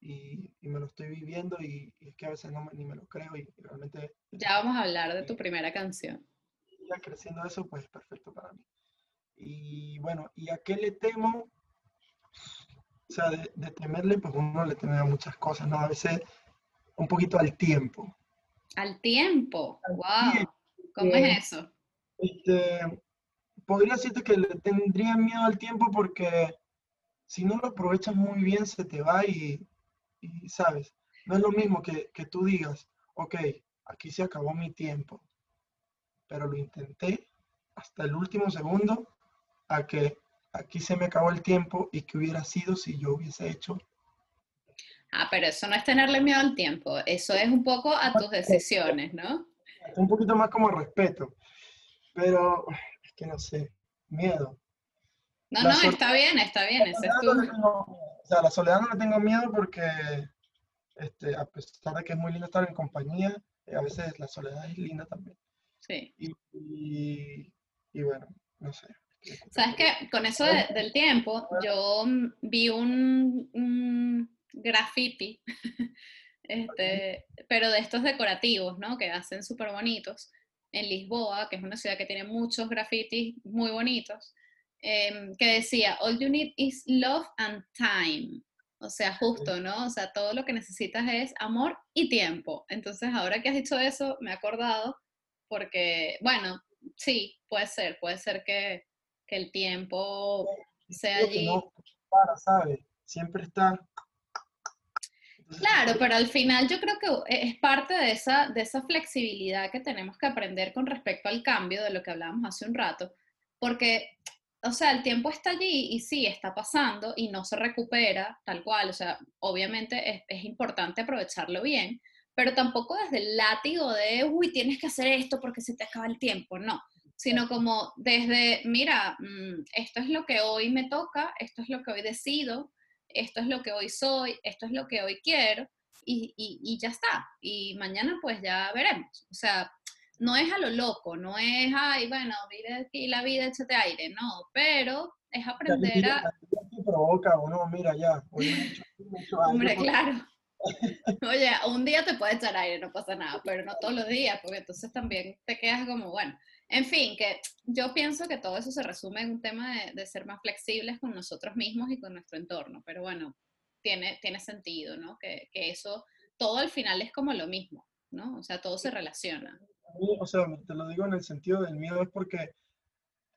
Y, y me lo estoy viviendo y, y es que a veces no me- ni me lo creo y, realmente Ya vamos a hablar de tu primera canción. siga creciendo eso, pues es perfecto para mí. Y bueno, ¿y a qué le temo? O sea, de, de temerle, pues uno le teme a muchas cosas, ¿no? A veces un poquito al tiempo. Al tiempo. Al Wow. tiempo. ¿Cómo es eso? Este, podría decirte que le tendría miedo al tiempo porque si no lo aprovechas muy bien se te va y, y, ¿sabes? No es lo mismo que, que tú digas, ok, aquí se acabó mi tiempo, pero lo intenté hasta el último segundo a que aquí se me acabó el tiempo y que hubiera sido si yo hubiese hecho. Ah, pero eso no es tenerle miedo al tiempo, eso es un poco a tus decisiones, ¿no? Un poquito más como respeto, pero es que no sé, miedo. No, La no, sol- está bien, está bien, ese es soledad no tengo. O sea, la soledad no le tengo miedo porque, este, a pesar de que es muy lindo estar en compañía, eh, a veces la soledad es linda también. Sí. Y, y, y bueno, no sé. ¿Sabes qué? Con eso de- del tiempo, yo vi un, un graffiti, este, pero de estos decorativos, ¿no? Que hacen súper bonitos, en Lisboa, que es una ciudad que tiene muchos grafitis muy bonitos, em, que decía, All you need is love and time. O sea, justo, ¿no? O sea, todo lo que necesitas es amor y tiempo. Entonces, ahora que has dicho eso, me he acordado porque, bueno, sí, puede ser, puede ser que, el tiempo sea allí. no para, ¿sabes? Siempre está Claro, pero al final yo creo que e, es parte de esa, de esa flexibilidad que tenemos que aprender con respecto al cambio de lo que hablábamos hace un rato, porque, o sea, el tiempo está allí y sí, está pasando y no se recupera tal cual, o sea, obviamente es, es importante aprovecharlo bien, pero tampoco desde el látigo de, uy, tienes que hacer esto porque se te acaba el tiempo, no, sino como desde, mira, mm, esto es lo que hoy me toca, esto es lo que hoy decido, esto es lo que hoy soy, esto es lo que hoy quiero y, y, ya está. Y mañana pues ya veremos. O sea, no es a lo loco, no es, ay, bueno, vive aquí la vida, échate aire, no, pero es aprender a... provoca uno, mira ya, Hombre, claro. Oye, un día te puede echar aire, no pasa nada, pero no todos los días, porque entonces también te quedas como, bueno, en fin, que yo pienso que todo eso se resume en un tema de, ser más flexibles con nosotros mismos y con nuestro entorno, pero bueno, tiene, tiene sentido, ¿no? Que, eso, todo al final es como lo mismo, ¿no? O sea, todo se relaciona. O sea, te lo digo en el sentido del miedo, es porque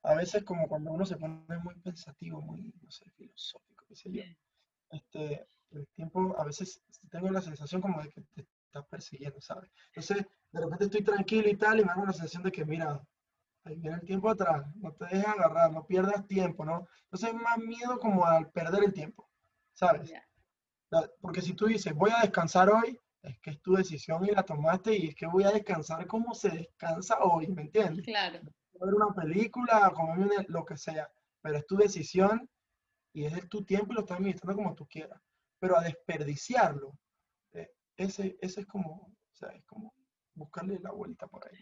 a veces como cuando uno se pone muy pensativo, muy, no sé, filosófico, qué sé yo, este, el tiempo, a veces tengo la sensación como de que te estás persiguiendo, ¿sabes? Entonces, de repente estoy tranquilo y tal, y me hago la sensación de que, mira, ahí viene el tiempo atrás, no te dejes agarrar, no pierdas tiempo, ¿no? Entonces es más miedo como al perder el tiempo, ¿sabes? Porque si tú dices, voy a descansar hoy, es que es tu decisión y la tomaste y es que voy a descansar como se descansa hoy, ¿me entiendes? Claro. Ver una película, comer lo que sea, pero es tu decisión y es tu tiempo y lo estás administrando como tú quieras. Pero a desperdiciarlo, eh, ese, ese es como, o sea, es como buscarle la vuelta por ahí.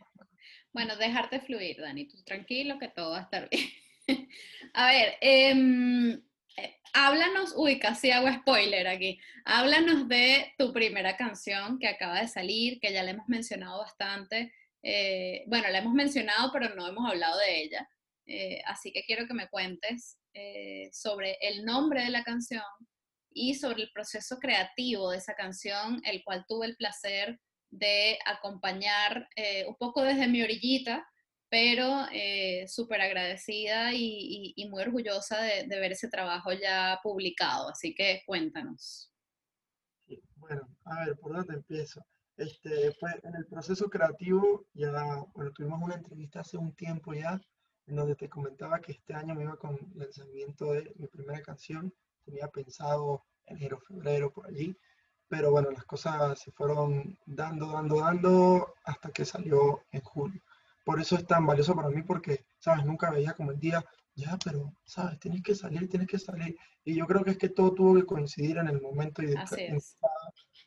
Bueno, dejarte fluir, Dani, tú tranquilo que todo va a estar bien. a ver, em, eh, háblanos, uy, casi hago spoiler aquí, háblanos de tu primera canción que acaba de salir, que ya la hemos mencionado bastante. Eh, bueno, la hemos mencionado, pero no hemos hablado de ella. Eh, así que quiero que me cuentes sobre el nombre de la canción y sobre el proceso creativo de esa canción, el cual tuve el placer de acompañar eh, un poco desde mi orillita, pero eh, súper agradecida y, muy orgullosa de, ver ese trabajo ya publicado. Así que cuéntanos. Bueno, a ver, ¿por dónde empiezo? Este, pues en el proceso creativo ya, bueno, tuvimos una entrevista hace un tiempo ya, en donde te comentaba que este año me iba con el lanzamiento de mi primera canción. Tenía pensado enero, febrero, por allí pero bueno, las cosas se fueron dando, dando, dando hasta que salió en julio. Por eso es tan valioso para mí porque, ¿sabes? Nunca veía como el día, ya, pero, ¿sabes? Tienes que salir, tienes que salir. Y yo creo que es que todo tuvo que coincidir en el momento y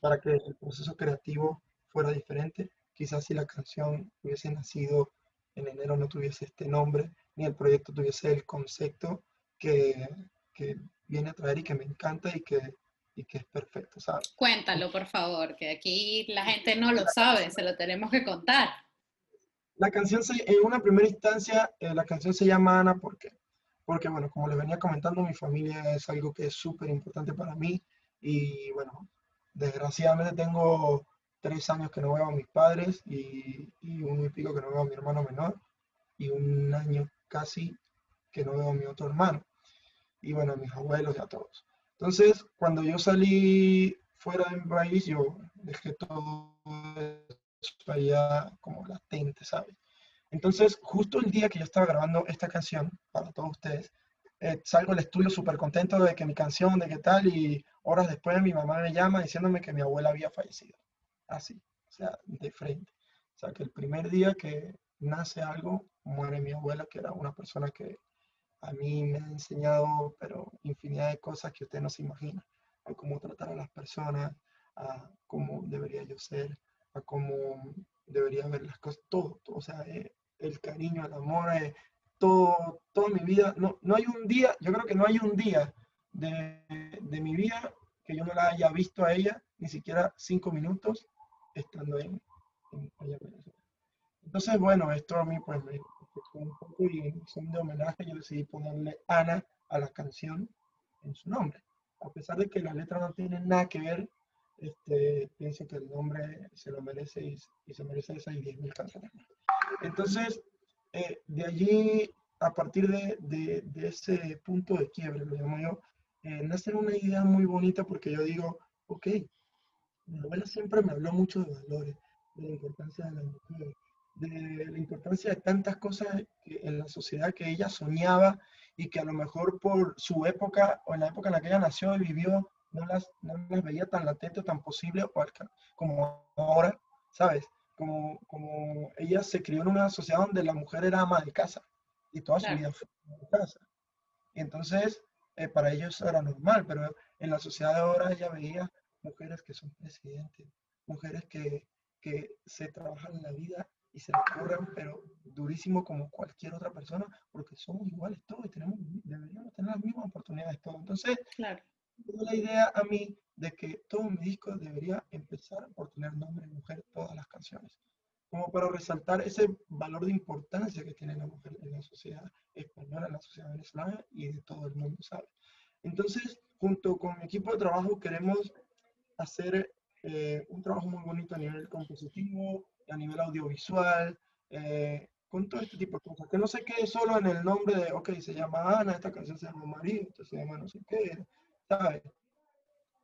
para que el proceso creativo fuera diferente. Quizás si la canción hubiese nacido en enero no tuviese este nombre, ni el proyecto tuviese el concepto que, que viene a traer y que me encanta y que y que es perfecto, ¿sabes? Cuéntalo, por favor, que aquí la gente no lo sabe, se lo tenemos que contar. La canción, se, en una primera instancia, eh, la canción se llama Ana, ¿por qué? Porque, bueno, como les venía comentando, mi familia es algo que es súper importante para mí y, bueno, desgraciadamente tengo tres años que no veo a mis padres y, y un y pico que no veo a mi hermano menor y un año casi que no veo a mi otro hermano y, bueno, a mis abuelos y a todos. Entonces, cuando yo salí fuera del país, yo dejé todo allá como latente, ¿sabes? Entonces, justo el día que yo estaba grabando esta canción para todos ustedes, eh, salgo del estudio súper contento de que mi canción, de qué tal, y horas después mi mamá me llama diciéndome que mi abuela había fallecido. Así, o sea, de frente. O sea, que el primer día que nace algo, muere mi abuela, que era una persona que a mí me ha enseñado, pero infinidad de cosas que usted no se imagina, a cómo tratar a las personas, a cómo debería yo ser, a cómo debería ver las cosas, todo, o sea, eh, el cariño, el amor, eh, todo, toda mi vida, no, no hay un día, yo creo que no hay un día de, de mi vida que yo no la haya visto a ella, ni siquiera cinco minutos, estando en, en Entonces, bueno, esto a mí pues me, un poco y en son de homenaje yo decidí ponerle Ana a la canción en su nombre, a pesar de que la letra no tiene nada que ver, este, pienso que el nombre se lo merece y, se merece esas 10.000 canciones Entonces, eh, de allí, a partir de, de, de, ese punto de quiebre, lo llamo yo, eh, nace una idea muy bonita porque yo digo, ok, mi abuela siempre me habló mucho de valores, de la importancia de la mujer, de la importancia de tantas cosas en la sociedad que ella soñaba y que a lo mejor por su época o en la época en la que ella nació y vivió, no las, no las veía tan latente o tan posible como ahora, ¿sabes? Como, como ella se crió en una sociedad donde la mujer era ama de casa y toda su vida fue ama de casa. Y entonces, eh, para ellos era normal, pero en la sociedad de ahora ella veía mujeres que son presidentes, mujeres que, que se trabajan la vida y se corren, pero durísimo como cualquier otra persona, porque somos iguales todos y tenemos, deberíamos tener las mismas oportunidades todos. Entonces, claro. la idea a mí de que todo mi disco debería empezar por tener nombre de mujer todas las canciones, como para resaltar ese valor de importancia que tiene la mujer en la sociedad española, en la sociedad venezolana y de todo el mundo, ¿sabes? Entonces, junto con mi equipo de trabajo queremos hacer eh, un trabajo muy bonito a nivel compositivo, a nivel audiovisual, eh, con todo este tipo de cosas. Que no se quede solo en el nombre de, ok, se llama Ana, esta canción se llama María, esto se llama no sé qué, ¿sabes?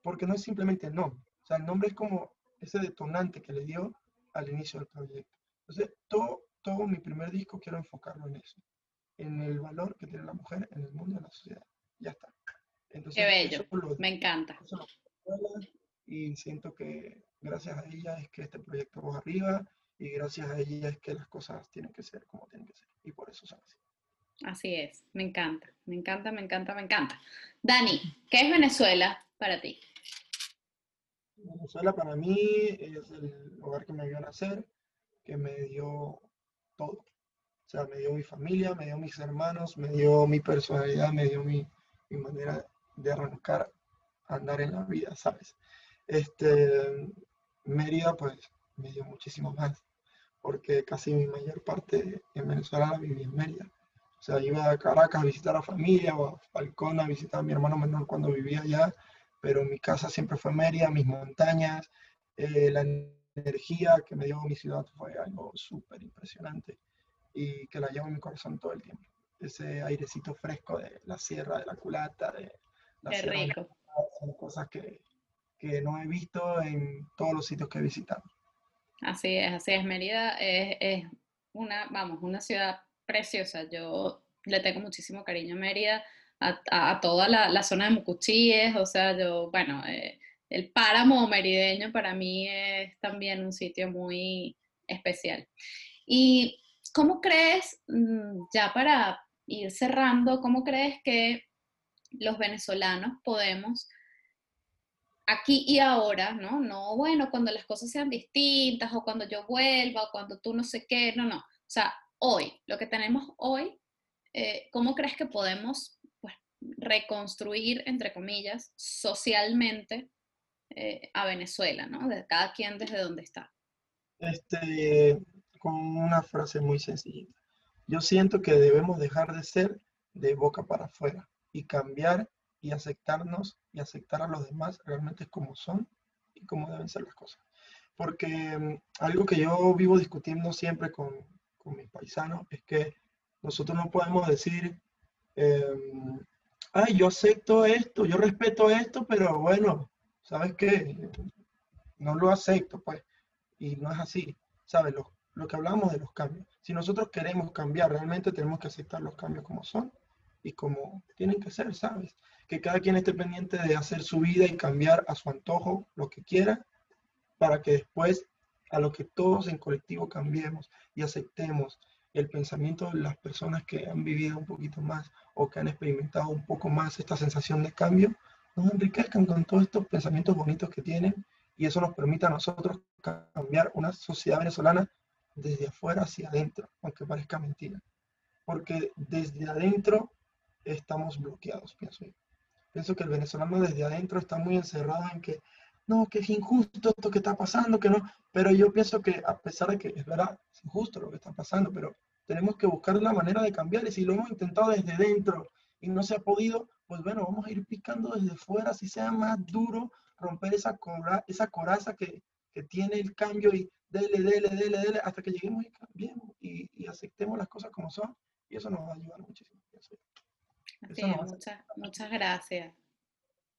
Porque no es simplemente el nombre. O sea, el nombre es como ese detonante que le dio al inicio del proyecto. Entonces, todo, todo mi primer disco quiero enfocarlo en eso, en el valor que tiene la mujer en el mundo de la sociedad. Ya está. Entonces, Qué bello, me encanta. Y siento que gracias a ella es que este proyecto va arriba y gracias a ella es que las cosas tienen que ser como tienen que ser. Y por eso son así. Así es, me encanta, me encanta, me encanta, me encanta. Dani, ¿qué es Venezuela para ti? Venezuela para mí es el lugar que me vio nacer, que me dio todo. O sea, me dio mi familia, me dio mis hermanos, me dio mi personalidad, me dio mi, mi manera de arrancar andar en la vida, ¿sabes? Este, Mérida, pues, me dio muchísimo más, porque casi mi mayor parte en Venezuela la viví en Mérida. O sea, iba a Caracas a visitar a familia o a Falcón a visitar a mi hermano menor cuando vivía allá, pero mi casa siempre fue Mérida, mis montañas, eh, la energía que me dio mi ciudad fue algo súper impresionante y que la llevo en mi corazón todo el tiempo. Ese airecito fresco de la sierra, de la culata, de la Qué rico. son cosas que, que no he visto en todos los sitios que he visitado. Así es, así es. Mérida es, una, vamos, una ciudad preciosa. Yo le tengo muchísimo cariño a Mérida, a, toda la, zona de Mucuchíes, o sea, yo, bueno, eh, el páramo merideño para mí es también un sitio muy especial. ¿Y cómo crees, mm, ya para ir cerrando, cómo crees que los venezolanos podemos aquí y ahora, ¿no? No, bueno, cuando las cosas sean distintas o cuando yo vuelva o cuando tú no sé qué, no, no. O sea, hoy, lo que tenemos hoy, eh, ¿cómo crees que podemos pues, reconstruir, entre comillas, socialmente eh, a Venezuela, ¿no? De cada quien desde donde está. Este, con una frase muy sencilla. Yo siento que debemos dejar de ser de boca para afuera y cambiar y aceptarnos y aceptar a los demás realmente como son y como deben ser las cosas. Porque mm, algo que yo vivo discutiendo siempre con, con mis paisanos es que nosotros no podemos decir, em, ay, yo acepto esto, yo respeto esto, pero bueno, ¿sabes qué? No lo acepto, pues. Y no es así, ¿sabes? Lo, lo que hablamos de los cambios. Si nosotros queremos cambiar, realmente tenemos que aceptar los cambios como son y como tienen que ser, ¿sabes? Que cada quien esté pendiente de hacer su vida y cambiar a su antojo lo que quiera, para que después a lo que todos en colectivo cambiemos y aceptemos el pensamiento de las personas que han vivido un poquito más o que han experimentado un poco más esta sensación de cambio, nos enriquezcan con todos estos pensamientos bonitos que tienen y eso nos permite a nosotros cambiar una sociedad venezolana desde afuera hacia adentro, aunque parezca mentira. Porque desde adentro estamos bloqueados, pienso yo. Pienso que el venezolano desde adentro está muy encerrado en que, no, que es injusto esto que está pasando, que no, pero yo pienso que a pesar de que es verdad, es injusto lo que está pasando, pero tenemos que buscar la manera de cambiar y si lo hemos intentado desde dentro y no se ha podido, pues bueno, vamos a ir picando desde fuera, si sea más duro, romper esa, esa coraza que, que tiene el cambio y dele, dele, dele, dele, hasta que lleguemos y cambiemos y, y aceptemos las cosas como son. Y eso nos va a ayudar muchísimo. Muchas, muchas gracias.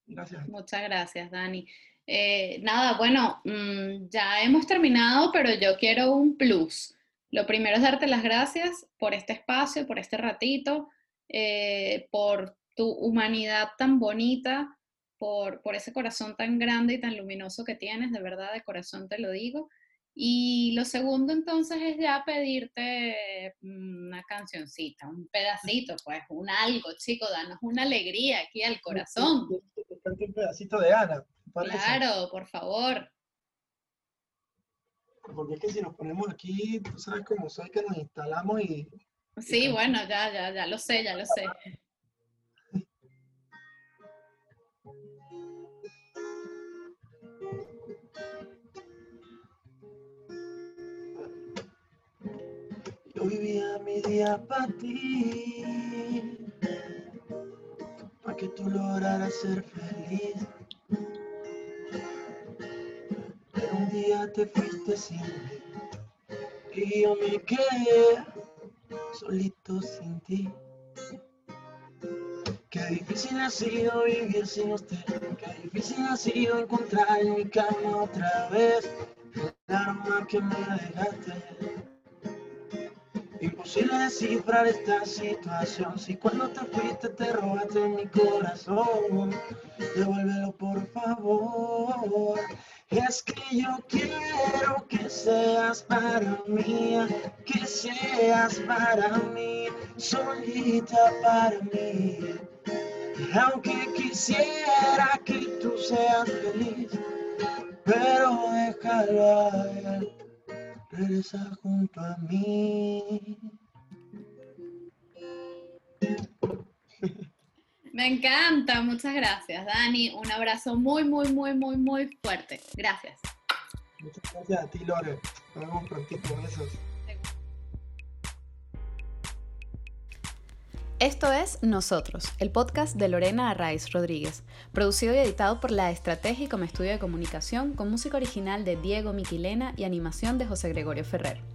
Gracias. Muchas gracias, Dani. Eh, nada, bueno, mm, ya hemos terminado, pero yo quiero un plus. Lo primero es darte las gracias por este espacio, por este ratito, eh, por tu humanidad tan bonita, por, por ese corazón tan grande y tan luminoso que tienes, de verdad, de corazón te lo digo. Y lo segundo entonces es ya pedirte una cancioncita, un pedacito, pues un algo, chico, danos una alegría aquí al corazón. Un pedacito de Ana. Claro, por favor. Porque es que si nos ponemos aquí, tú sabes cómo soy que nos instalamos y... Sí, bueno, ya, ya, ya lo sé, ya lo sé. Vivía mi día para ti, para que tú lograras ser feliz. Pero un día te fuiste sin mí y yo me quedé solito sin ti. Qué difícil ha sido vivir sin usted, qué difícil ha sido encontrar en mi cama otra vez el arma que me dejaste. Imposible descifrar esta situación. Si cuando te fuiste te robaste mi corazón, devuélvelo por favor. Es que yo quiero que seas para mí, que seas para mí, solita para mí. Aunque quisiera que tú seas feliz, pero déjalo a regresa junto a mí. Me encanta, muchas gracias, Dani. Un abrazo muy, muy, muy, muy, muy fuerte. Gracias. Muchas gracias a ti, Lore. Nos vemos prontito. Besos. Esto es Nosotros, el podcast de Lorena Arraiz Rodríguez, producido y editado por La Estrategia como estudio de comunicación, con música original de Diego Miquilena y animación de José Gregorio Ferrer.